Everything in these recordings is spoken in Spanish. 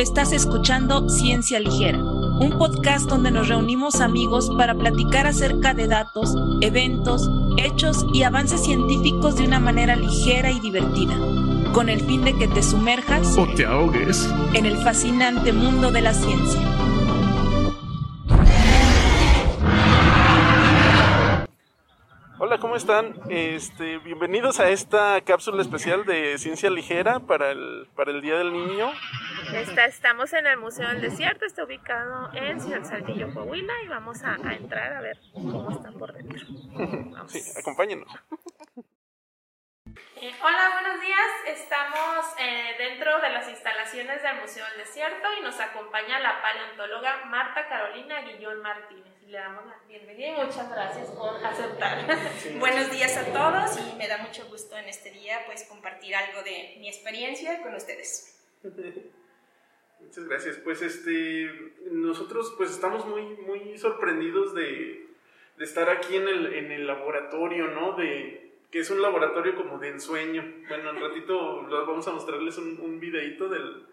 Estás escuchando Ciencia Ligera, un podcast donde nos reunimos amigos para platicar acerca de datos, eventos, hechos y avances científicos de una manera ligera y divertida, con el fin de que te sumerjas o te ahogues en el fascinante mundo de la ciencia. Están? Este, bienvenidos a esta cápsula especial de Ciencia Ligera para el, para el Día del Niño. Está, estamos en el Museo del Desierto, está ubicado en Ciudad Saltillo, Coahuila, y vamos a, a entrar a ver cómo está por dentro. Vamos. Sí, acompáñenos. Eh, hola, buenos días. Estamos eh, dentro de las instalaciones del Museo del Desierto y nos acompaña la paleontóloga Marta Carolina Guillón Martínez. Le damos la bienvenida y muchas gracias por aceptar. Buenos días a todos y me da mucho gusto en este día pues compartir algo de mi experiencia con ustedes. Muchas gracias. Pues este, nosotros pues estamos muy, muy sorprendidos de, de estar aquí en el, en el laboratorio, ¿no? De, que es un laboratorio como de ensueño. Bueno, un ratito vamos a mostrarles un, un videito del,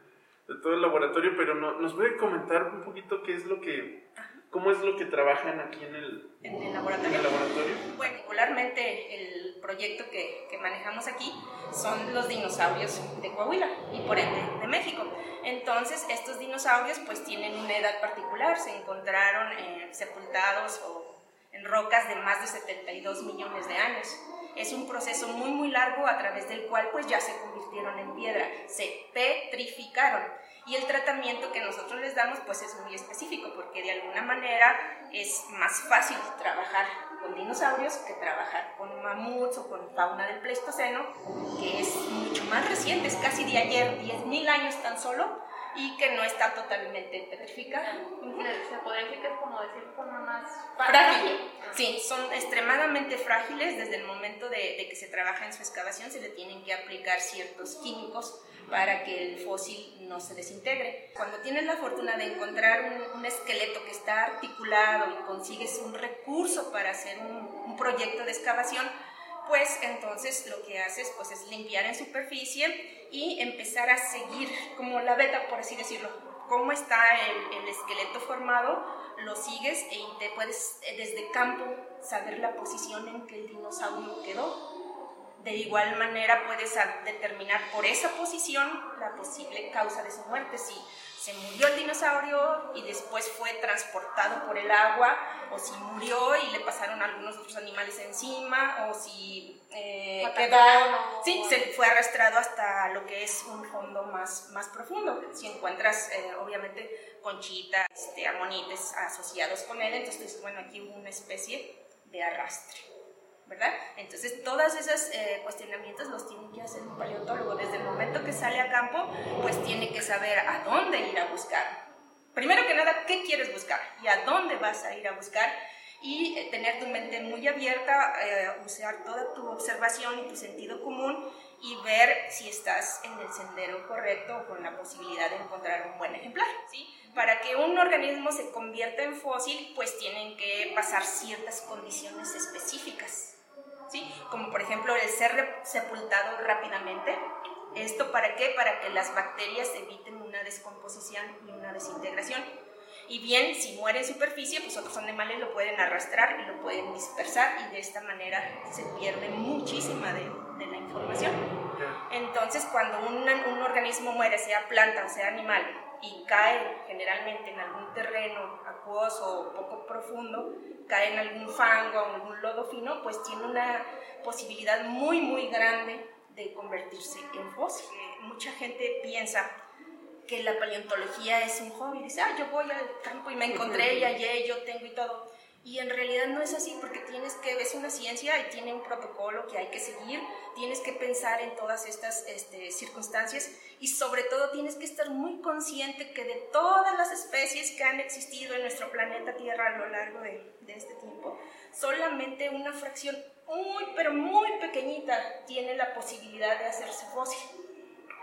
de todo el laboratorio, pero no, nos puede comentar un poquito qué es lo que, cómo es lo que trabajan aquí en el, En el en laboratorio. el laboratorio. Bueno, particularmente el proyecto que, que manejamos aquí son los dinosaurios de Coahuila y por ende de México. Entonces, estos dinosaurios pues tienen una edad particular, se encontraron eh, sepultados o en rocas de más de 72 millones de años. Es un proceso muy muy largo a través del cual pues ya se convirtieron en piedra, se petrificaron. Y el tratamiento que nosotros les damos pues es muy específico porque de alguna manera es más fácil trabajar con dinosaurios que trabajar con mamuts o con fauna del Pleistoceno, que es mucho más reciente, es casi de ayer, 10.000 años tan solo, y que no está totalmente petrificada. Se podría decir que es como decir forma más Frágil. Sí, son extremadamente frágiles. Desde el momento de, de que se trabaja en su excavación se le tienen que aplicar ciertos químicos para que el fósil no se desintegre. Cuando tienes la fortuna de encontrar un, un esqueleto que está articulado y consigues un recurso para hacer un, un proyecto de excavación, pues entonces lo que haces pues es limpiar en superficie y empezar a seguir como la beta, por así decirlo, cómo está el, el esqueleto formado, lo sigues e te puedes eh, desde campo saber la posición en que el dinosaurio quedó. De igual manera puedes determinar por esa posición la posible causa de su muerte, si se murió el dinosaurio y después fue transportado por el agua, o si murió y le pasaron algunos otros animales encima, o si eh, quedó, sí, se fue arrastrado hasta lo que es un fondo más, más profundo. Si encuentras, eh, obviamente, conchitas, este, amonites asociados con él, entonces bueno, aquí hubo una especie de arrastre. ¿Verdad? Entonces, todos esos eh, cuestionamientos los tiene que hacer un paleontólogo. Desde el momento que sale a campo, pues tiene que saber a dónde ir a buscar. Primero que nada, ¿qué quieres buscar? ¿Y a dónde vas a ir a buscar? Y eh, tener tu mente muy abierta, eh, usar toda tu observación y tu sentido común y ver si estás en el sendero correcto o con la posibilidad de encontrar un buen ejemplar, ¿sí? Para que un organismo se convierta en fósil, pues tienen que pasar ciertas condiciones específicas. ¿Sí? Como por ejemplo el ser sepultado rápidamente. ¿Esto para qué? Para que las bacterias eviten una descomposición y una desintegración. Y bien, si muere en superficie, pues otros animales lo pueden arrastrar y lo pueden dispersar y de esta manera se pierde muchísima de, de la información. Entonces, cuando un, un organismo muere, sea planta o sea animal, y cae generalmente en algún terreno acuoso o poco profundo, cae en algún fango o algún lodo fino, pues tiene una posibilidad muy, muy grande de convertirse en fósil. Eh, Mucha gente piensa que la paleontología es un hobby, dice, ah, yo voy al campo y me encontré y hallé, yo tengo y todo. Y en realidad no es así porque tienes que, es una ciencia y tiene un protocolo que hay que seguir, tienes que pensar en todas estas este, circunstancias y sobre todo tienes que estar muy consciente que de todas las especies que han existido en nuestro planeta Tierra a lo largo de, de este tiempo, solamente una fracción muy, pero muy pequeñita tiene la posibilidad de hacerse fósil.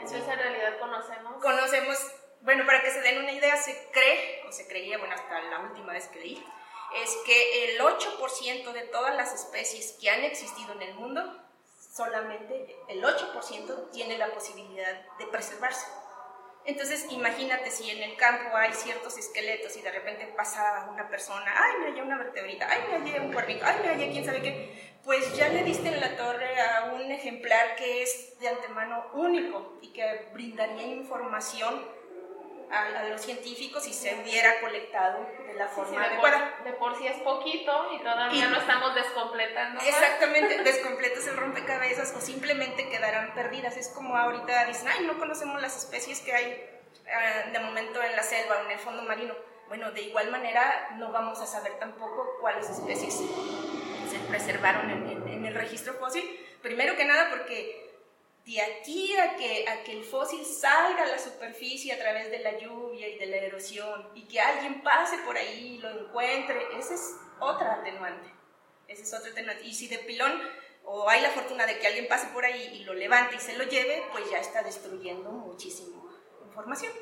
Eso es en realidad conocemos. Conocemos, bueno, para que se den una idea, se cree, o se creía, bueno, hasta la última vez que leí, es que el 8% de todas las especies que han existido en el mundo, solamente el 8% tiene la posibilidad de preservarse. Entonces, imagínate si en el campo hay ciertos esqueletos y de repente pasa una persona, ay, me hallé una vertebrita, ay, me hallé un cuernito, ay, me hallé quién sabe qué, pues ya le diste en la torre a un ejemplar que es de antemano único y que brindaría información a, los científicos y se hubiera colectado de la forma de adecuada. Por, de por sí es poquito y todavía no estamos descompletando. Exactamente, descompletas el rompecabezas o simplemente quedarán perdidas. Es como ahorita dicen, ay, no conocemos las especies que hay ah, de momento en la selva o en el fondo marino. Bueno, de igual manera no vamos a saber tampoco cuáles especies se preservaron en, en el registro fósil. Primero que nada porque de aquí a que, a que el fósil salga a la superficie a través de la lluvia y de la erosión y que alguien pase por ahí y lo encuentre, esa es otra atenuante. Ese es otra atenuante. Y si de pilón o hay la fortuna de que alguien pase por ahí y lo levante y se lo lleve, pues ya está destruyendo muchísima información.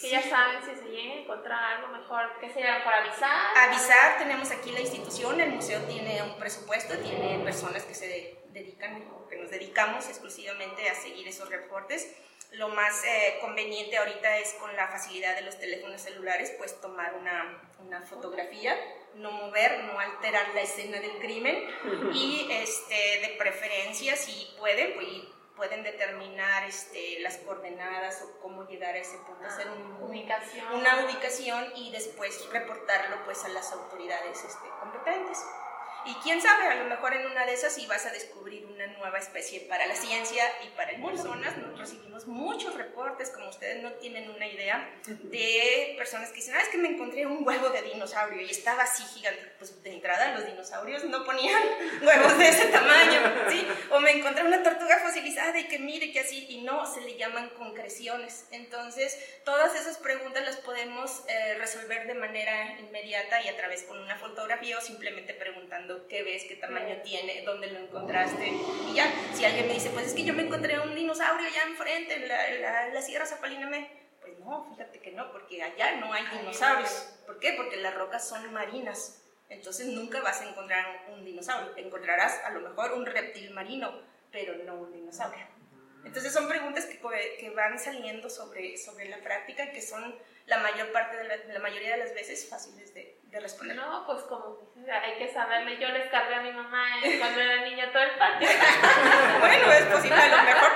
Que ya saben si se llega a encontrar algo mejor, ¿qué sería para avisar? Avisar, tenemos aquí la institución, el museo tiene un presupuesto, tiene personas que se dedican que dedicamos exclusivamente a seguir esos reportes. Lo más eh, conveniente ahorita es con la facilidad de los teléfonos celulares, pues tomar una, una, fotografía, no mover, no alterar la escena del crimen y este, de preferencia, si pueden, pues, pueden determinar este, las coordenadas o cómo llegar a ese punto, hacer ubicación. una ubicación y después reportarlo pues, a las autoridades este, competentes. Y quién sabe, a lo mejor en una de esas sí vas a descubrir una nueva especie para la ciencia y para el mundo. Personas, nos recibimos muchos reportes, como ustedes no tienen una idea, de personas que dicen, ah, es que me encontré un huevo de dinosaurio y estaba así gigante. Pues de entrada los dinosaurios no ponían huevos de ese tamaño, ¿sí? O me encontré una tortuga fosilizada y que mire que así, y no, se le llaman concreciones. Entonces, todas esas preguntas las podemos eh, resolver de manera inmediata y a través con una fotografía o simplemente preguntando qué ves, qué tamaño tiene, dónde lo encontraste. Y ya, si alguien me dice, pues es que yo me encontré un dinosaurio allá enfrente, en la, la, Sierra Zapalina, pues no, fíjate que no, porque allá no hay dinosaurios. ¿Por qué? Porque las rocas son marinas. Entonces nunca vas a encontrar un dinosaurio. Encontrarás a lo mejor un reptil marino, pero no un dinosaurio. Entonces son preguntas que, que van saliendo sobre, sobre la práctica, que son la mayor parte de la, la mayoría de las veces fáciles de, de responder. No, pues como hay que saberle. Yo les cargué a mi mamá cuando era niña todo el patio. bueno, es posible, a lo mejor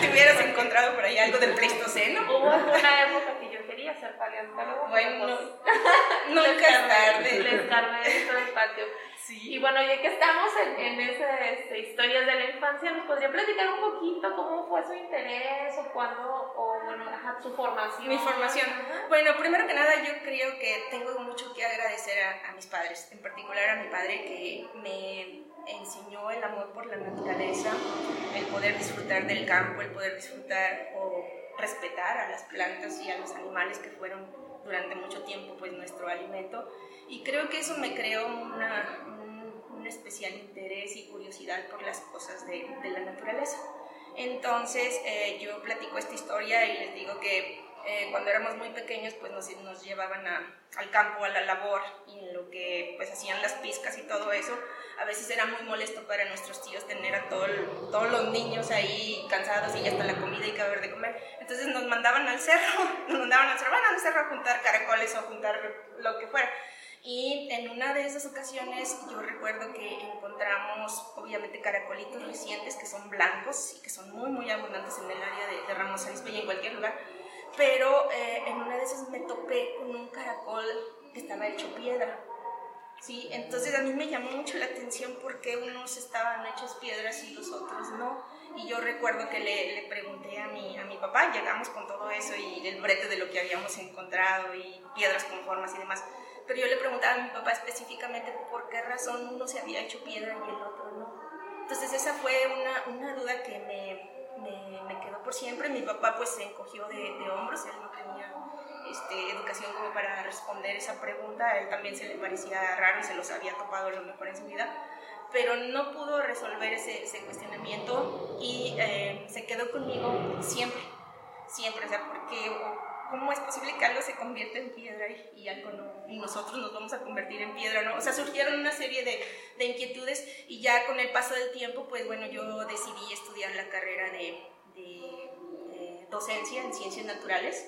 te hubieras encontrado por ahí algo del Pleistoceno. Hubo una época que yo quería ser paleontólogo. Bueno, pues, nunca es tarde. Les cargué todo el patio. Y bueno, ya que estamos en, en esas este, historias de la infancia, ¿nos podría platicar un poquito cómo fue su interés o cuándo, o bueno, su formación? Mi formación. Bueno, primero que nada, yo creo que tengo mucho que agradecer a, a mis padres, en particular a mi padre que me enseñó el amor por la naturaleza, el poder disfrutar del campo, el poder disfrutar o respetar a las plantas y a los animales que fueron durante mucho tiempo pues nuestro alimento y creo que eso me creó una, un, especial interés y curiosidad por las cosas de, de la naturaleza. Entonces eh, yo platico esta historia y les digo que eh, cuando éramos muy pequeños pues nos, nos llevaban a, al campo, a la labor y en lo que pues hacían las piscas y todo eso. A veces era muy molesto para nuestros tíos tener a todo todos los niños ahí cansados y ya está la comida y que haber de comer. Entonces nos mandaban al cerro, nos mandaban al cerro, van al cerro a juntar caracoles o a juntar lo que fuera. Y en una de esas ocasiones yo recuerdo que encontramos obviamente caracolitos recientes que son blancos y que son muy muy abundantes en el área de, Ramos Arizpe y en cualquier lugar. Pero eh, en una de esas me topé con un caracol que estaba hecho piedra. Sí, entonces a mí me llamó mucho la atención porque unos estaban hechos piedras y los otros no. Y yo recuerdo que le, le, pregunté a mi, a mi papá, llegamos con todo eso y el brete de lo que habíamos encontrado y piedras con formas y demás pero yo le preguntaba a mi papá específicamente por qué razón uno se había hecho piedra y el otro no. Entonces esa fue una, una duda que me, me, me, quedó por siempre. Mi papá pues se encogió de, de hombros, él no tenía este, educación como para responder esa pregunta, a él también se le parecía raro y se los había topado a lo mejor en su vida, pero no pudo resolver ese, ese cuestionamiento y eh, se quedó conmigo siempre, siempre, o sea, porque ¿cómo es posible que algo se convierta en piedra y, algo no? Y nosotros nos vamos a convertir en piedra, ¿no? O sea, surgieron una serie de, de inquietudes y ya con el paso del tiempo, pues bueno, yo decidí estudiar la carrera de, de docencia en ciencias naturales,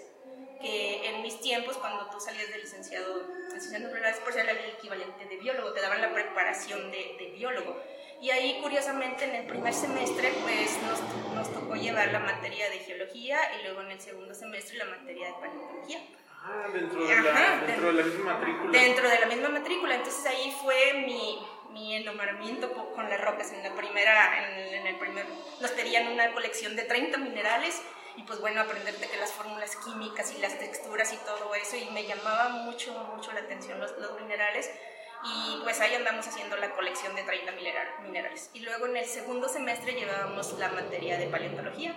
que en mis tiempos, cuando tú salías de licenciado en ciencias naturales, pues era el equivalente de biólogo, te daban la preparación de, de biólogo. Y ahí, curiosamente, en el primer semestre, pues nos, nos, tocó llevar la materia de geología y luego en el segundo semestre la materia de paleontología. Ah, dentro de, la, dentro de la misma matrícula. Dentro de la misma matrícula. Entonces ahí fue mi, mi enamoramiento con las rocas. En la primera, en, en el primer, nos pedían una colección de 30 minerales y pues bueno, aprenderte que las fórmulas químicas y las texturas y todo eso y me llamaba mucho, mucho la atención los, los minerales y pues ahí andamos haciendo la colección de 30 minerales. Y luego en el segundo semestre llevábamos la materia de paleontología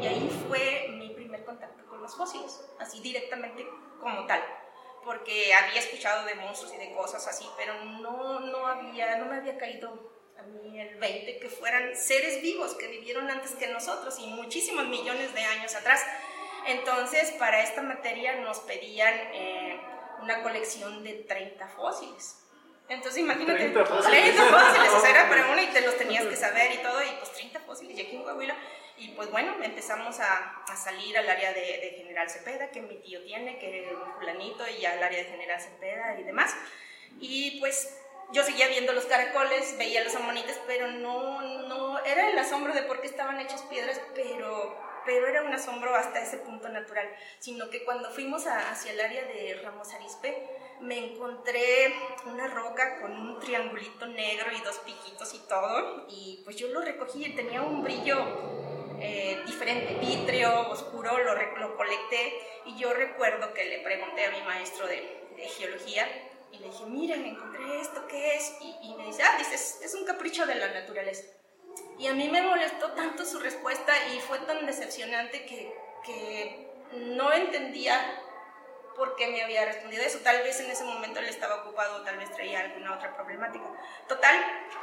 y ahí fue mi primer contacto con los fósiles, así directamente como tal, porque había escuchado de monstruos y de cosas así, pero no, no, había, no me había caído a mí el 20 que fueran seres vivos que vivieron antes que nosotros y muchísimos millones de años atrás. Entonces, para esta materia nos pedían eh, una colección de 30 fósiles. Entonces imagínate, 30 fósiles, 30 fósiles o sea, era para uno y te los tenías que saber y todo, y pues 30 fósiles, y aquí en Coahuila, y pues bueno, empezamos a, a salir al área de, de, General Cepeda, que mi tío tiene, que un fulanito, y al área de General Cepeda y demás, y pues yo seguía viendo los caracoles, veía los amonites, pero no, no, era el asombro de por qué estaban hechas piedras, pero pero era un asombro hasta ese punto natural, sino que cuando fuimos a, hacia el área de Ramos Arispe, me encontré una roca con un triangulito negro y dos piquitos y todo, y pues yo lo recogí, tenía un brillo eh, diferente, vítreo, oscuro, lo, lo, colecté, y yo recuerdo que le pregunté a mi maestro de, geología, y le dije, miren, encontré esto, ¿qué es? Y, y me dice, ah, dices, es un capricho de la naturaleza. Y a mí me molestó tanto su respuesta y fue tan decepcionante que, que no entendía por qué me había respondido eso. Tal vez en ese momento él estaba ocupado, tal vez traía alguna otra problemática. Total,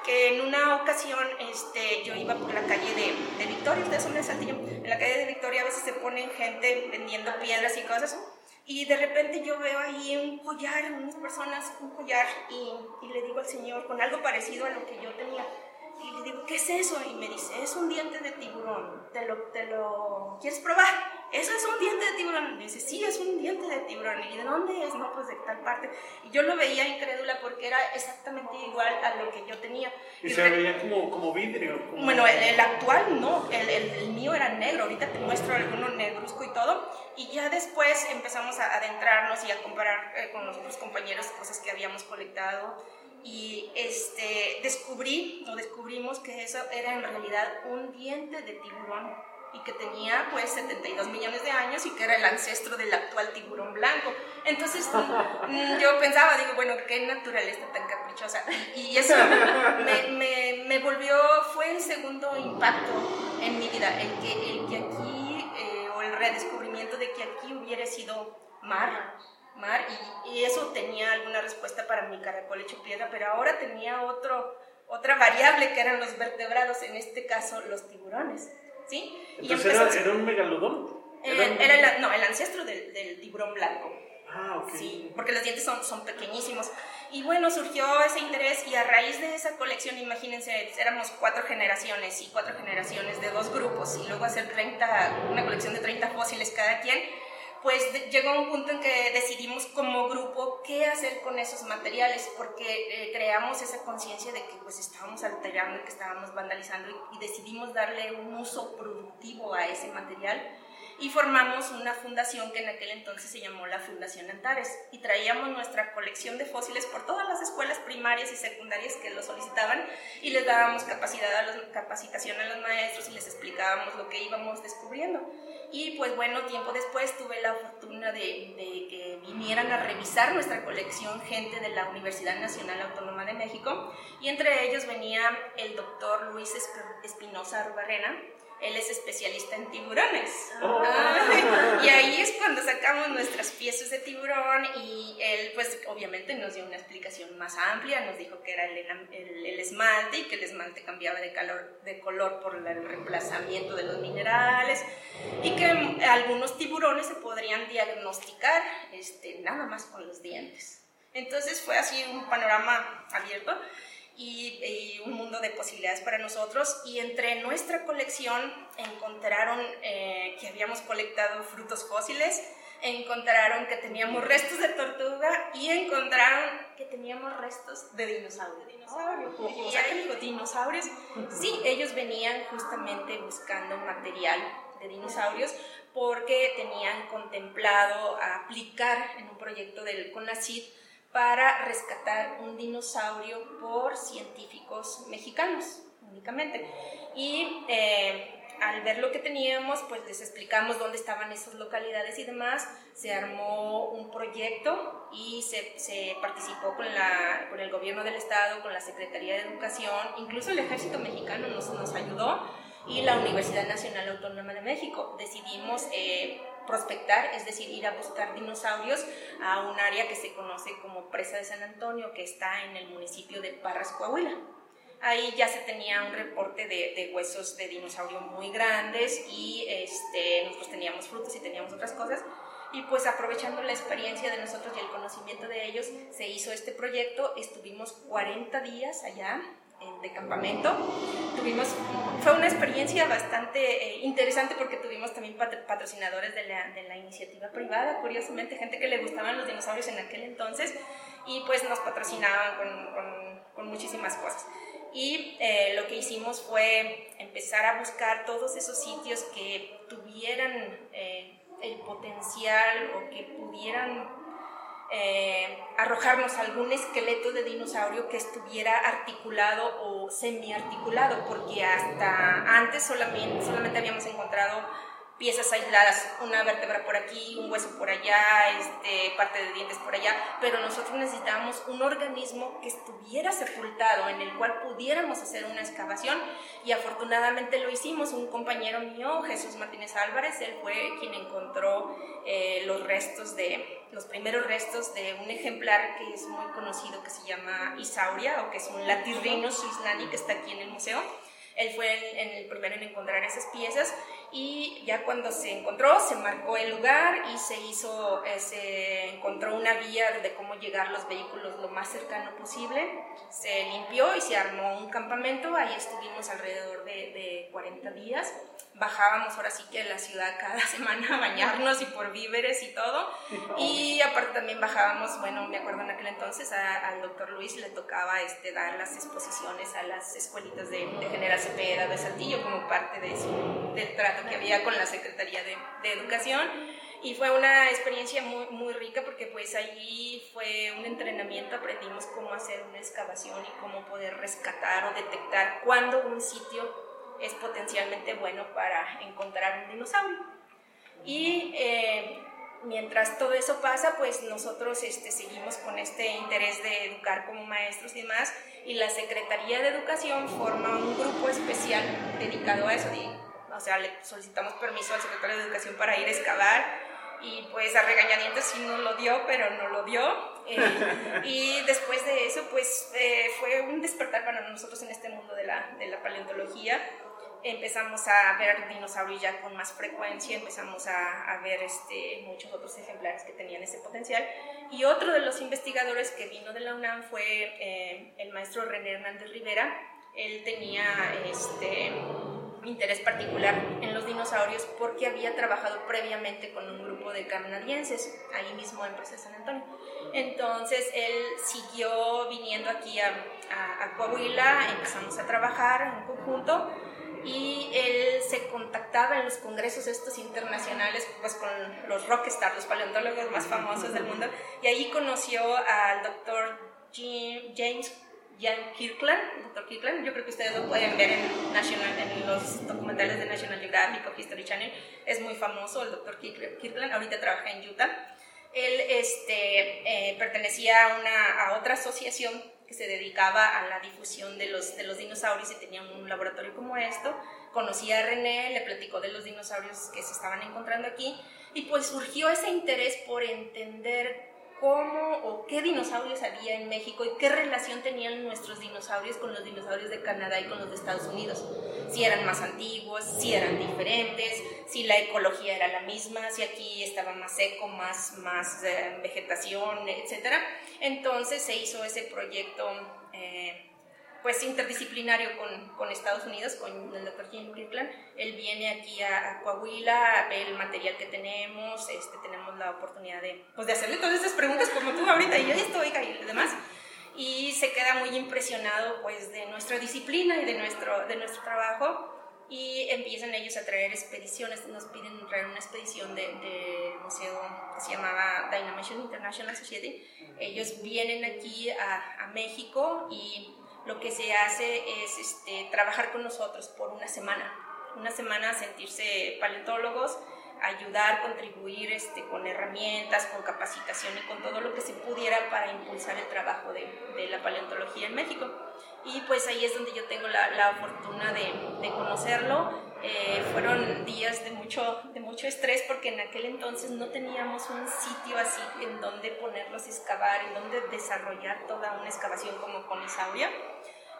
que en una ocasión este, yo iba por la calle de, de Victoria, ustedes son de Saltillo, en la calle de Victoria a veces se ponen gente vendiendo piedras y cosas, y de repente yo veo ahí un collar, unas personas, un collar, y, y le digo al Señor, con algo parecido a lo que yo tenía, y le digo, ¿qué es eso? Y me dice, es un diente de tiburón, ¿te lo, te lo quieres probar? ¿Eso es un diente de tiburón? Y me dice, sí, es un diente de tiburón. ¿Y de dónde es? No, pues de tal parte. Y yo lo veía incrédula porque era exactamente igual a lo que yo tenía. Y, y se veía como, como vidrio. Como... Bueno, el, el, actual no, el, el, el, mío era negro. Ahorita te muestro alguno negruzco y todo. Y ya después empezamos a adentrarnos y a comparar eh, con los otros compañeros cosas que habíamos colectado y este, descubrí o descubrimos que eso era en realidad un diente de tiburón y que tenía pues 72 millones de años y que era el ancestro del actual tiburón blanco. Entonces mm, yo pensaba, digo, bueno, qué naturaleza tan caprichosa. Y eso me, me, me volvió, fue el segundo impacto en mi vida, el que, el que aquí, eh, o el redescubrimiento de que aquí hubiera sido mar mar y, y, eso tenía alguna respuesta para mi caracol hecho piedra, pero ahora tenía otro, otra variable que eran los vertebrados, en este caso los tiburones. ¿Sí? Entonces era, era, un megalodón. Era, eh, era el, no, el ancestro del, del, tiburón blanco. Ah, ok. Sí, porque los dientes son, son pequeñísimos. Y bueno, surgió ese interés y a raíz de esa colección, imagínense, éramos cuatro generaciones y cuatro generaciones de dos grupos y luego hacer 30, una colección de 30 fósiles cada quien pues de, llegó un punto en que decidimos como grupo qué hacer con esos materiales, porque eh, creamos esa conciencia de que pues estábamos alterando, que estábamos vandalizando y, y, decidimos darle un uso productivo a ese material y formamos una fundación que en aquel entonces se llamó la Fundación Antares y traíamos nuestra colección de fósiles por todas las escuelas primarias y secundarias que lo solicitaban y les dábamos capacidad a los, capacitación a los maestros y les explicábamos lo que íbamos descubriendo. Y pues bueno, tiempo después tuve la fortuna de, que vinieran a revisar nuestra colección gente de la Universidad Nacional Autónoma de México y entre ellos venía el doctor Luis Espinosa Arbarrena, él es especialista en tiburones. Oh. Ah, y ahí es cuando sacamos nuestras piezas de tiburón y él pues obviamente nos dio una explicación más amplia, nos dijo que era el, el, el esmalte y que el esmalte cambiaba de, calor, de color por el reemplazamiento de los minerales y que algunos tiburones se podrían diagnosticar este, nada más con los dientes. Entonces fue así un panorama abierto y, un mundo de posibilidades para nosotros. Y entre nuestra colección encontraron eh, que habíamos colectado frutos fósiles, encontraron que teníamos restos de tortuga y encontraron que teníamos restos de dinosaurios. ¿Y hay dinosaurios? Sí, ellos venían justamente buscando material de dinosaurios porque tenían contemplado aplicar en un proyecto del CONACYT para rescatar un dinosaurio por científicos mexicanos únicamente. Y eh, al ver lo que teníamos, pues les explicamos dónde estaban esas localidades y demás. Se armó un proyecto y se, se participó con, la, con el gobierno del estado, con la Secretaría de Educación, incluso el ejército mexicano nos, nos ayudó y la Universidad Nacional Autónoma de México. Decidimos eh, prospectar, es decir, ir a buscar dinosaurios a un área que se conoce como Presa de San Antonio, que está en el municipio de Parras, Coahuila. Ahí ya se tenía un reporte de, huesos de dinosaurio muy grandes y este, nosotros teníamos frutos y teníamos otras cosas. Y pues aprovechando la experiencia de nosotros y el conocimiento de ellos, se hizo este proyecto. Estuvimos 40 días allá de campamento. Tuvimos, fue una experiencia bastante eh, interesante porque tuvimos también patrocinadores de la, de la, iniciativa privada, curiosamente, gente que le gustaban los dinosaurios en aquel entonces y pues nos patrocinaban con, con, con muchísimas cosas. Y eh, lo que hicimos fue empezar a buscar todos esos sitios que tuvieran eh, el potencial o que pudieran eh, arrojarnos algún esqueleto de dinosaurio que estuviera articulado o semiarticulado, porque hasta antes solamente, habíamos encontrado piezas aisladas, una vértebra por aquí, un hueso por allá, este, parte de dientes por allá, pero nosotros necesitábamos un organismo que estuviera sepultado, en el cual pudiéramos hacer una excavación y afortunadamente lo hicimos. Un compañero mío, Jesús Martínez Álvarez, él fue quien encontró eh, los restos de, los primeros restos de un ejemplar que es muy conocido que se llama Isauria o que es un Latirrhinus suislani que está aquí en el museo. Él fue el primero en encontrar esas piezas y ya cuando se encontró se marcó el lugar y se hizo, eh, se encontró una vía de cómo llegar los vehículos lo más cercano posible, se limpió y se armó un campamento, ahí estuvimos alrededor de, de 40 días, bajábamos ahora sí que a la ciudad cada semana a bañarnos y por víveres y todo, y aparte también bajábamos, bueno, me acuerdo en aquel entonces al doctor Luis le tocaba este, dar las exposiciones a las escuelitas de, de General Cepeda, de Saltillo, como parte de su, del trato que había con la Secretaría de, de, Educación. Y fue una experiencia muy, muy rica porque pues allí fue un entrenamiento, aprendimos cómo hacer una excavación y cómo poder rescatar o detectar cuándo un sitio es potencialmente bueno para encontrar un dinosaurio. Y eh, mientras todo eso pasa, pues nosotros este, seguimos con este interés de educar como maestros y demás, y la Secretaría de Educación forma un grupo especial dedicado a eso, o sea, le solicitamos permiso al secretario de Educación para ir a excavar y pues a regañadientes sí no lo dio, pero no lo dio. Eh, y después de eso, pues eh, fue un despertar para nosotros en este mundo de la, de la paleontología. Empezamos a ver dinosaurios ya con más frecuencia, empezamos a, a, ver este, muchos otros ejemplares que tenían ese potencial. Y otro de los investigadores que vino de la UNAM fue eh, el maestro René Hernández Rivera. Él tenía este, interés particular en los dinosaurios porque había trabajado previamente con un grupo de canadienses, ahí mismo en de San Antonio. Entonces él siguió viniendo aquí a, a, Coahuila, empezamos a trabajar en conjunto y él se contactaba en los congresos estos internacionales pues con los rockstars, los paleontólogos más famosos del mundo y ahí conoció al doctor James Jan Kirkland, Dr. Kirkland, yo creo que ustedes lo pueden ver en, National, en los documentales de National Geographic o History Channel, es muy famoso el Dr. Kirkland, ahorita trabaja en Utah. Él este, eh, pertenecía a, una, a otra asociación que se dedicaba a la difusión de los, de los dinosaurios y tenía un laboratorio como esto. Conocía a René, le platicó de los dinosaurios que se estaban encontrando aquí y pues surgió ese interés por entender cómo o qué dinosaurios había en México y qué relación tenían nuestros dinosaurios con los dinosaurios de Canadá y con los de Estados Unidos. Si eran más antiguos, si eran diferentes, si la ecología era la misma, si aquí estaba más seco, más, más eh, vegetación, etc. Entonces se hizo ese proyecto eh, pues interdisciplinario con, con, Estados Unidos, con el doctor Jim Kirkland. Él viene aquí a, Coahuila, ve el material que tenemos, este, tenemos la oportunidad de, pues, de hacerle todas estas preguntas como tú ahorita y yo esto, oiga, y demás. Y se queda muy impresionado pues de nuestra disciplina y de nuestro, de nuestro trabajo y empiezan ellos a traer expediciones, nos piden traer una expedición del de museo que se llamaba Dynamation International Society. Ellos vienen aquí a, a, México y lo que se hace es este, trabajar con nosotros por una semana, una semana sentirse paleontólogos, ayudar, contribuir este, con herramientas, con capacitación y con todo lo que se pudiera para impulsar el trabajo de, la paleontología en México y pues ahí es donde yo tengo la, fortuna de conocerlo. Eh, fueron días de mucho, de mucho estrés porque en aquel entonces no teníamos un sitio así en donde ponerlos a excavar, en donde desarrollar toda una excavación como con Isauria.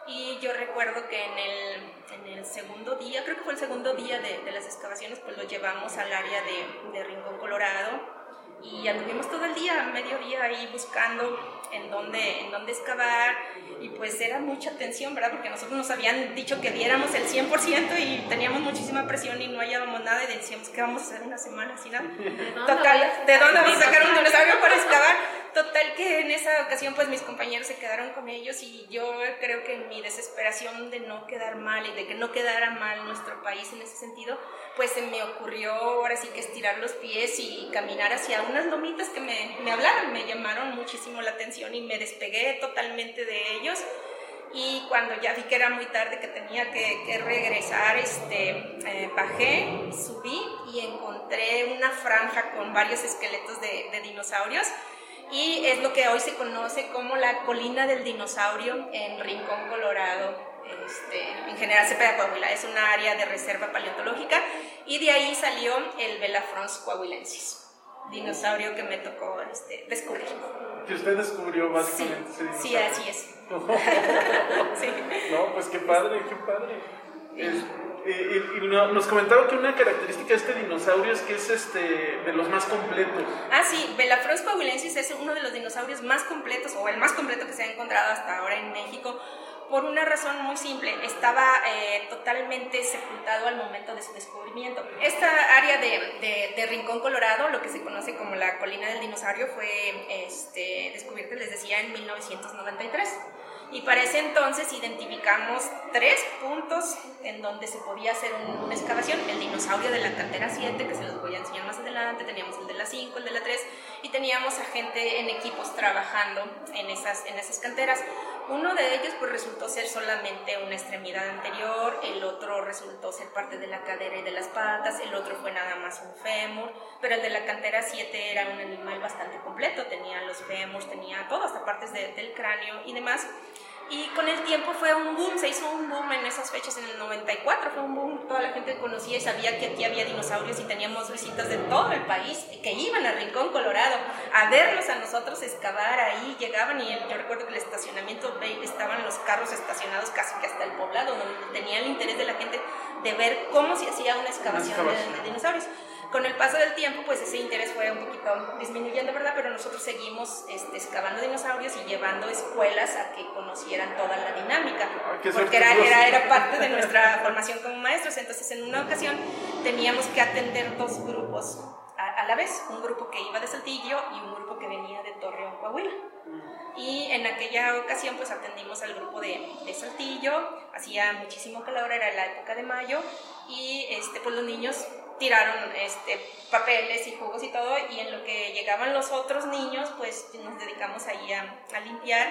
Y yo recuerdo que en el, en el, segundo día, creo que fue el segundo día de, las excavaciones, pues lo llevamos al área de, de Rincón Colorado y anduvimos todo el día, mediodía ahí buscando en dónde, en dónde excavar y pues era mucha tensión, ¿verdad? Porque nosotros nos habían dicho que diéramos el 100% y teníamos muchísima presión y no hallábamos nada y decíamos que vamos a hacer una semana así, ¿no? Total, ¿de dónde vamos a sacar un dinosaurio para excavar? Total que en esa ocasión pues mis compañeros se quedaron con ellos y yo creo que en mi desesperación de no quedar mal y de que no quedara mal nuestro país en ese sentido, pues se me ocurrió ahora sí que estirar los pies y caminar hacia unas lomitas que me, me hablaron, me llamaron muchísimo la atención y me despegué totalmente de ellos. Y cuando ya vi que era muy tarde, que tenía que, que regresar, este, eh, bajé, subí y encontré una franja con varios esqueletos de, de, dinosaurios y es lo que hoy se conoce como la colina del dinosaurio en Rincón, Colorado. Este, en general Cepeda Coahuila, es una área de reserva paleontológica y de ahí salió el Belafrons coahuilensis, dinosaurio que me tocó este, descubrir. Que usted descubrió básicamente sí, ese Sí, así es. sí. No, pues qué padre, qué padre. Y, nos comentaba que una característica de este dinosaurio es que es este, de los más completos. Ah, sí, Belafrons coahuilensis es uno de los dinosaurios más completos, o el más completo que se ha encontrado hasta ahora en México por una razón muy simple, estaba eh, totalmente sepultado al momento de su descubrimiento. Esta área de, de, Rincón Colorado, lo que se conoce como la colina del dinosaurio, fue este, descubierta, les decía, en 1993. Y para ese entonces identificamos tres puntos en donde se podía hacer una excavación. El dinosaurio de la cantera 7, que se los voy a enseñar más adelante, teníamos el de la 5, el de la 3, y teníamos a gente en equipos trabajando en esas, en esas canteras. Uno de ellos pues resultó ser solamente una extremidad anterior, el otro resultó ser parte de la cadera y de las patas, el otro fue nada más un fémur, pero el de la cantera 7 era un animal bastante completo, tenía los fémurs, tenía todo, hasta partes del cráneo y demás. Y con el tiempo fue un boom, se hizo un boom en esas fechas, en el 94 fue un boom, toda la gente conocía y sabía que aquí había dinosaurios y teníamos visitas de todo el país que iban a Rincón, Colorado, a verlos a nosotros excavar ahí, llegaban y yo recuerdo que el estacionamiento estaban los carros estacionados casi que hasta el poblado, donde tenía el interés de la gente de ver cómo se hacía una excavación, de dinosaurios. Con el paso del tiempo, pues ese interés fue un poquito disminuyendo, ¿verdad? Pero nosotros seguimos este, excavando dinosaurios y llevando escuelas a que conocieran toda la dinámica, ah, porque era, era, era parte de nuestra formación como maestros. Entonces, en una ocasión teníamos que atender dos grupos a, a, la vez, un grupo que iba de Saltillo y un grupo que venía de Torreón, Coahuila. Y en aquella ocasión pues atendimos al grupo de, de, Saltillo, hacía muchísimo calor, era la época de mayo, y este, pues los niños tiraron este, papeles y jugos y todo, y en lo que llegaban los otros niños, pues nos dedicamos ahí a, limpiar.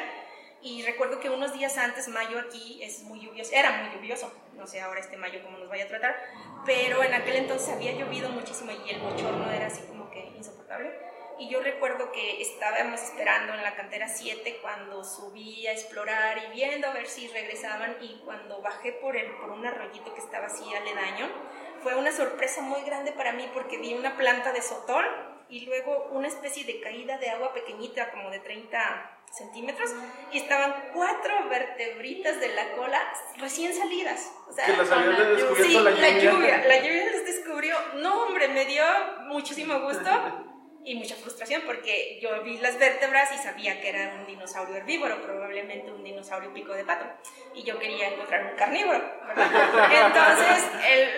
Y recuerdo que unos días antes, mayo aquí es muy lluvioso, era muy lluvioso, no sé ahora este mayo cómo nos vaya a tratar, pero en aquel entonces había llovido muchísimo y el bochorno era así como que insoportable. Y yo recuerdo que estábamos esperando en la cantera 7 cuando subí a explorar y viendo a ver si regresaban y cuando bajé por, el, por un arroyito que estaba así aledaño, fue una sorpresa muy grande para mí porque vi una planta de sotol y luego una especie de caída de agua pequeñita, como de 30 centímetros, y estaban cuatro vertebritas de la cola recién salidas. O sea, que las habían descubierto sí, la lluvia. La lluvia, la lluvia las descubrió. No, hombre, me dio muchísimo gusto. y mucha frustración porque yo vi las vértebras y sabía que era un dinosaurio herbívoro, probablemente un dinosaurio pico de pato, y yo quería encontrar un carnívoro. Entonces,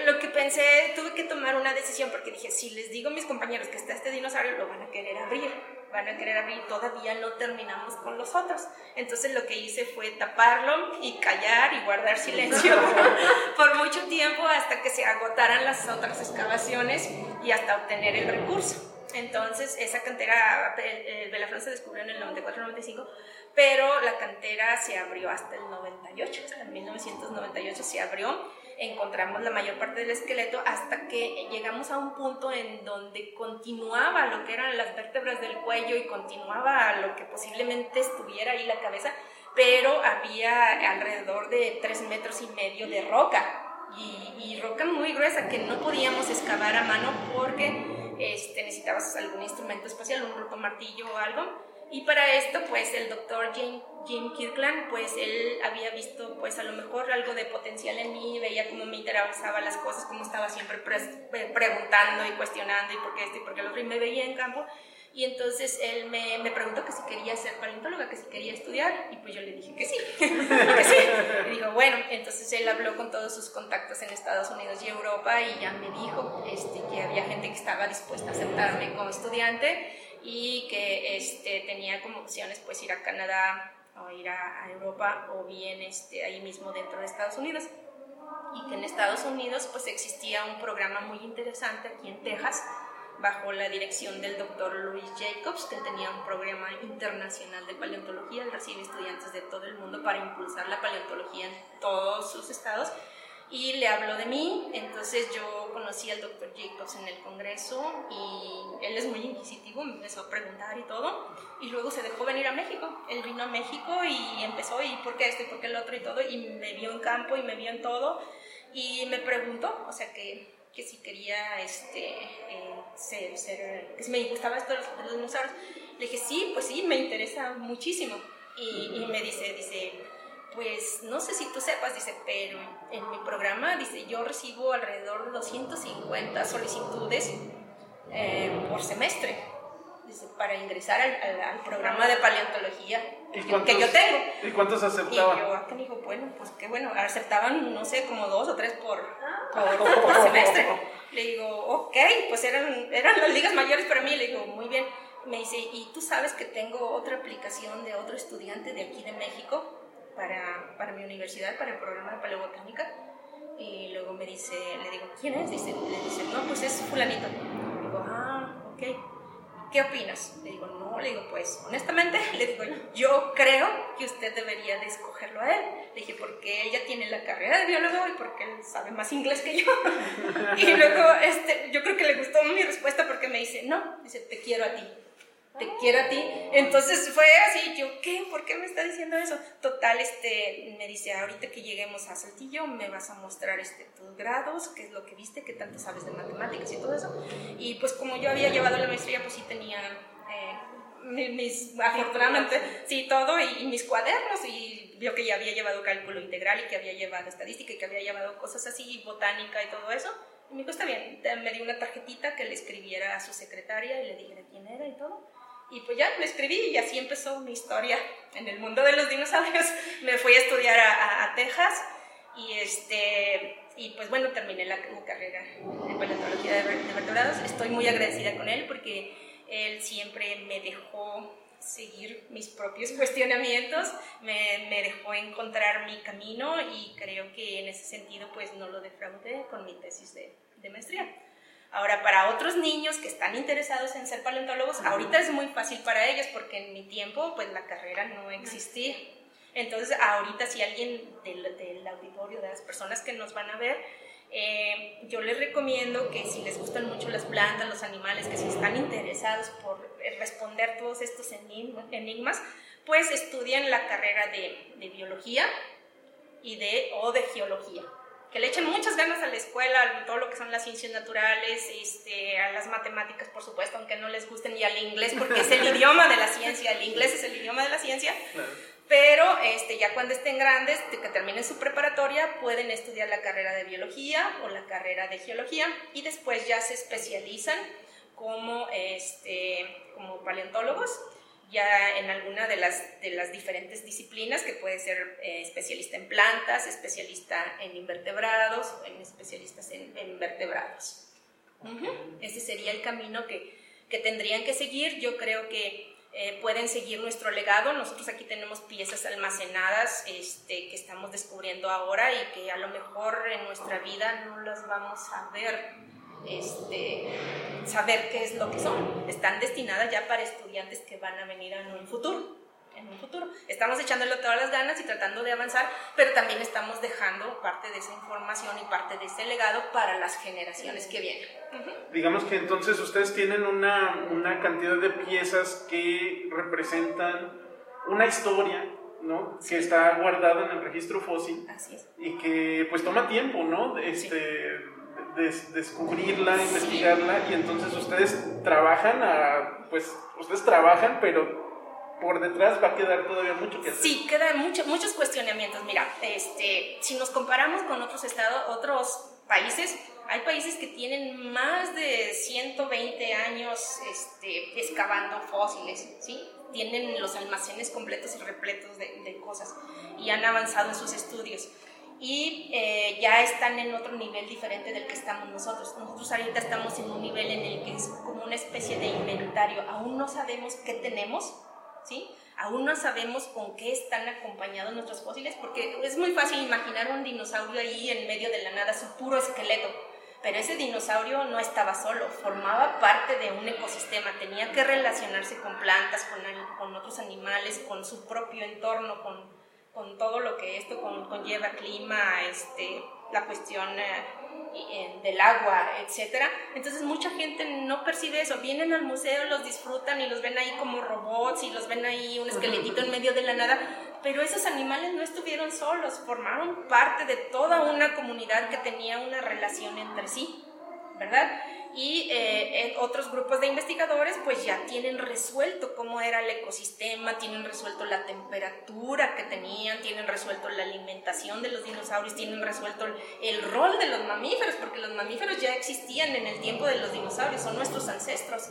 lo que pensé, tuve que tomar una decisión porque dije, si les digo a mis compañeros que está este dinosaurio, lo van a querer abrir, van a querer abrir, todavía no terminamos con los otros. Entonces, lo que hice fue taparlo y callar y guardar silencio por mucho tiempo hasta que se agotaran las otras excavaciones y hasta obtener el recurso. Entonces, esa cantera, el Belafrón se descubrió en el 94-95, pero la cantera se abrió hasta el 98, hasta el 1998 se abrió. Encontramos la mayor parte del esqueleto hasta que llegamos a un punto en donde continuaba lo que eran las vértebras del cuello y continuaba lo que posiblemente estuviera ahí la cabeza, pero había alrededor de 3 metros y medio de roca. Y roca muy gruesa que no podíamos excavar a mano porque este, necesitabas algún instrumento espacial, un roto martillo o algo. Y para esto, pues el doctor Jim, Jim Kirkland, pues él había visto, pues a lo mejor algo de potencial en mí, veía cómo me interesaban las cosas, cómo estaba siempre preguntando y cuestionando y por qué esto y por qué lo otro, y me veía en campo. Y entonces él me, me, preguntó que si quería ser paleontóloga, que si quería estudiar, y pues yo le dije que sí, que sí. Y dijo, bueno, entonces él habló con todos sus contactos en Estados Unidos y Europa y ya me dijo este, que había gente que estaba dispuesta a aceptarme como estudiante y que este, tenía como opciones pues ir a Canadá o ir a, a Europa o bien este, ahí mismo dentro de Estados Unidos y que en Estados Unidos pues existía un programa muy interesante aquí en Texas bajo la dirección del doctor Louis Jacobs, que tenía un programa internacional de paleontología. Él recibe estudiantes de todo el mundo para impulsar la paleontología en todos sus estados. Y le habló de mí, entonces yo conocí al doctor Jacobs en el Congreso y él es muy inquisitivo, me empezó a preguntar y todo. Y luego se dejó venir a México. Él vino a México y empezó, ¿y por qué esto y por qué el otro y todo? Y me vio en campo y me vio en todo. Y me preguntó, o sea que que si quería este, eh, ser, me gustaba esto de los, dinosaurios. Le dije, sí, pues sí, me interesa muchísimo. Y, me dice, dice, pues no sé si tú sepas, dice, pero en mi programa, dice, yo recibo alrededor de 250 solicitudes eh, por semestre dice, para ingresar al, al, programa de paleontología que yo tengo. ¿Y cuántos aceptaban? Y yo, acá dijo, bueno, pues qué bueno, aceptaban, no sé, como dos o tres por, por, semestre. Le digo, ok, pues eran, eran las ligas mayores para mí. Le digo, muy bien. Me dice, ¿y tú sabes que tengo otra aplicación de otro estudiante de aquí de México para, para mi universidad, para el programa de paleobotánica? Y luego me dice, le digo, ¿quién es? Dice, le dice, no, pues es fulanito. Le digo, ah, ok. ¿Qué opinas? Le digo, no, le digo, pues honestamente, le digo, yo creo que usted debería de escogerlo a él. Le dije, porque él ya tiene la carrera de biólogo y porque él sabe más inglés que yo. y luego, este, yo creo que le gustó mi respuesta porque me dice, no, dice, te quiero a ti te quiero a ti. Entonces fue así, yo, ¿qué? ¿Por qué me está diciendo eso? Total, este, me dice, ahorita que lleguemos a Saltillo, me vas a mostrar este, tus grados, qué es lo que viste, qué tanto sabes de matemáticas y todo eso. Y pues como yo había llevado la maestría, pues sí tenía eh, mis, afortunadamente, sí, todo, y, mis cuadernos, y vio que ya había llevado cálculo integral y que había llevado estadística y que había llevado cosas así, botánica y todo eso. Y me dijo, está bien, me dio una tarjetita que le escribiera a su secretaria y le dijera quién era y todo. Y pues ya me escribí y así empezó mi historia en el mundo de los dinosaurios. Me fui a estudiar a, Texas y, este, y pues bueno, terminé la, carrera en paleontología de, vertebrados. Estoy muy agradecida con él porque él siempre me dejó seguir mis propios cuestionamientos, me, me, dejó encontrar mi camino y creo que en ese sentido pues no lo defraudé con mi tesis de, de maestría. Ahora, para otros niños que están interesados en ser paleontólogos, ahorita es muy fácil para ellos porque en mi tiempo, pues la carrera no existía. Entonces, ahorita si alguien del, auditorio, de las personas que nos van a ver, eh, yo les recomiendo que si les gustan mucho las plantas, los animales, que si están interesados por responder todos estos enigmas, pues estudien la carrera de, de biología y de, o de geología que le echen muchas ganas a la escuela, a todo lo que son las ciencias naturales, este, a las matemáticas, por supuesto, aunque no les gusten, y al inglés, porque es el idioma de la ciencia, el inglés es el idioma de la ciencia. Pero este, ya cuando estén grandes, que terminen su preparatoria, pueden estudiar la carrera de biología o la carrera de geología y después ya se especializan como este, como paleontólogos, ya en alguna de las, de las diferentes disciplinas, que puede ser eh, especialista en plantas, especialista en invertebrados, en especialistas en, en vertebrados. Ese sería el camino que, que, tendrían que seguir. Yo creo que eh, pueden seguir nuestro legado. Nosotros aquí tenemos piezas almacenadas este, que estamos descubriendo ahora y que a lo mejor en nuestra vida no las vamos a ver este, saber qué es lo que son. Están destinadas ya para estudiantes que van a venir en un futuro. En un futuro. Estamos echándole todas las ganas y tratando de avanzar, pero también estamos dejando parte de esa información y parte de ese legado para las generaciones que vienen. Digamos que entonces ustedes tienen una, una cantidad de piezas que representan una historia ¿no? Que está guardada en el registro fósil. Así es. Y que pues toma tiempo, ¿no? Este, descubrirla, investigarla y entonces ustedes trabajan pues ustedes trabajan, pero por detrás va a quedar todavía mucho que hacer. Sí, quedan mucho, muchos cuestionamientos. Mira, este, si nos comparamos con otros estados, otros países, hay países que tienen más de 120 años este, excavando fósiles, ¿sí? Tienen los almacenes completos y repletos de cosas y han avanzado en sus estudios y eh, ya están en otro nivel diferente del que estamos nosotros. Nosotros ahorita estamos en un nivel en el que es como una especie de inventario. Aún no sabemos qué tenemos, ¿sí? Aún no sabemos con qué están acompañados nuestros fósiles, porque es muy fácil imaginar un dinosaurio ahí en medio de la nada, su puro esqueleto. Pero ese dinosaurio no estaba solo, formaba parte de un ecosistema, tenía que relacionarse con plantas, con, con otros animales, con su propio entorno, con, con todo lo que esto conlleva, clima, este, la cuestión eh, del agua, etc. Entonces mucha gente no percibe eso, vienen al museo, los disfrutan y los ven ahí como robots y los ven ahí un esqueletito en medio de la nada, pero esos animales no estuvieron solos, formaron parte de toda una comunidad que tenía una relación entre sí, ¿verdad? Y eh, otros grupos de investigadores pues ya tienen resuelto cómo era el ecosistema, tienen resuelto la temperatura que tenían, tienen resuelto la alimentación de los dinosaurios, tienen resuelto el rol de los mamíferos, porque los mamíferos ya existían en el tiempo de los dinosaurios, son nuestros ancestros,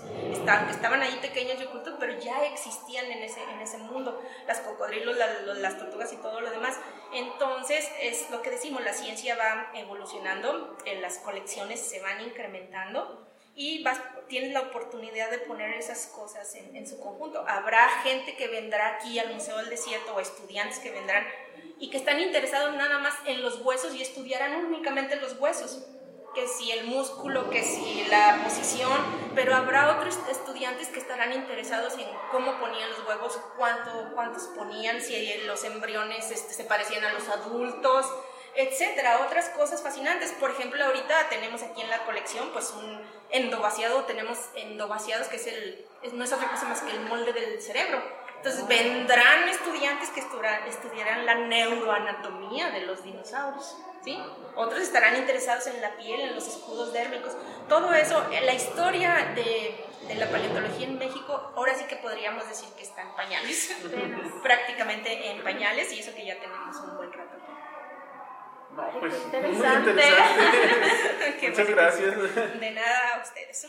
estaban ahí pequeños y ocultos, pero ya existían en ese, en ese mundo, las cocodrilos, las tortugas y todo lo demás. Entonces es lo que decimos, la ciencia va evolucionando, las colecciones se van incrementando y vas, tienes la oportunidad de poner esas cosas en, en, su conjunto. Habrá gente que vendrá aquí al Museo del Desierto o estudiantes que vendrán y que están interesados nada más en los huesos y estudiarán únicamente los huesos, que si el músculo, que si la posición, pero habrá otros estudiantes que estarán interesados en cómo ponían los huevos, cuánto, cuántos ponían, si los embriones este, se parecían a los adultos, etcétera, otras cosas fascinantes. Por ejemplo, ahorita tenemos aquí en la colección pues un endovaciado, tenemos endovaciados que es el, no es otra cosa más que el molde del cerebro. Entonces vendrán estudiantes que estudiarán la neuroanatomía de los dinosaurios, ¿sí? Otros estarán interesados en la piel, en los escudos dérmicos. Todo eso, eh, la historia de, de la paleontología en México, ahora sí que podríamos decir que está en pañales, prácticamente en pañales, y eso que ya tenemos un buen rato pues interesante. muy interesante. Muchas gracias. De nada a ustedes.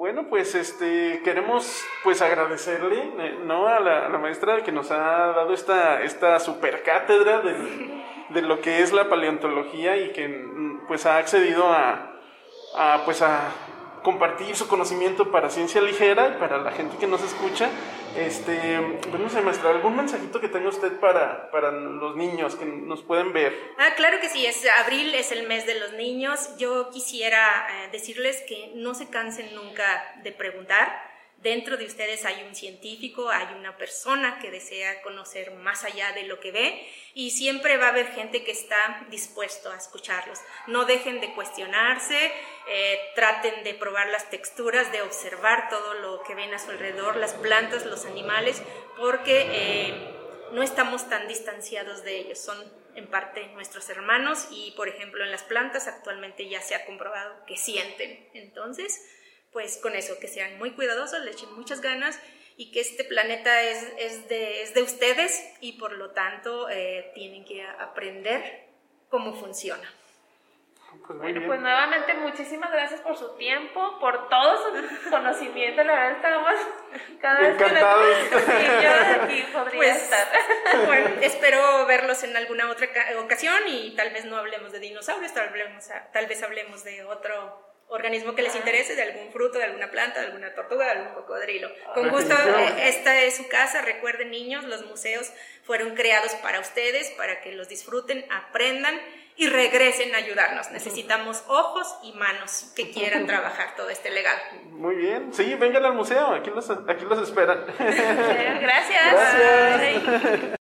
Bueno, pues este queremos pues agradecerle eh, ¿no? a, la, maestra que nos ha dado esta, esta super cátedra de, de, lo que es la paleontología y que pues ha accedido a, a pues a compartir su conocimiento para ciencia ligera y para la gente que nos escucha. Este, bueno, pues, maestra, ¿algún mensajito que tenga usted para, para los niños que nos pueden ver? Ah, claro que sí, es, abril es el mes de los niños. Yo quisiera eh, decirles que no se cansen nunca de preguntar Dentro de ustedes hay un científico, hay una persona que desea conocer más allá de lo que ve y siempre va a haber gente que está dispuesto a escucharlos. No dejen de cuestionarse, eh, traten de probar las texturas, de observar todo lo que ven a su alrededor, las plantas, los animales, porque eh, no estamos tan distanciados de ellos, son en parte nuestros hermanos y por ejemplo en las plantas actualmente ya se ha comprobado que sienten. Entonces, pues con eso, que sean muy cuidadosos, le echen muchas ganas y que este planeta es, es, de, es de, ustedes y por lo tanto eh, tienen que aprender cómo funciona. Pues bueno, pues nuevamente muchísimas gracias por su tiempo, por todo su conocimiento. La verdad estamos cada vez Encantados. que sí, yo aquí podría Pues, estar. Bueno, espero verlos en alguna otra ca- ocasión y tal vez no hablemos de dinosaurios, tal, hablemos, tal vez hablemos de otro organismo que les interese, de algún fruto, de alguna planta, de alguna tortuga, de algún cocodrilo. Con gusto, eh, esta es su casa. Recuerden, niños, los museos fueron creados para ustedes, para que los disfruten, aprendan y regresen a ayudarnos. Necesitamos ojos y manos que quieran trabajar todo este legado. Muy bien. Sí, vengan al museo. Aquí los, aquí los esperan. Gracias. Gracias. Bye.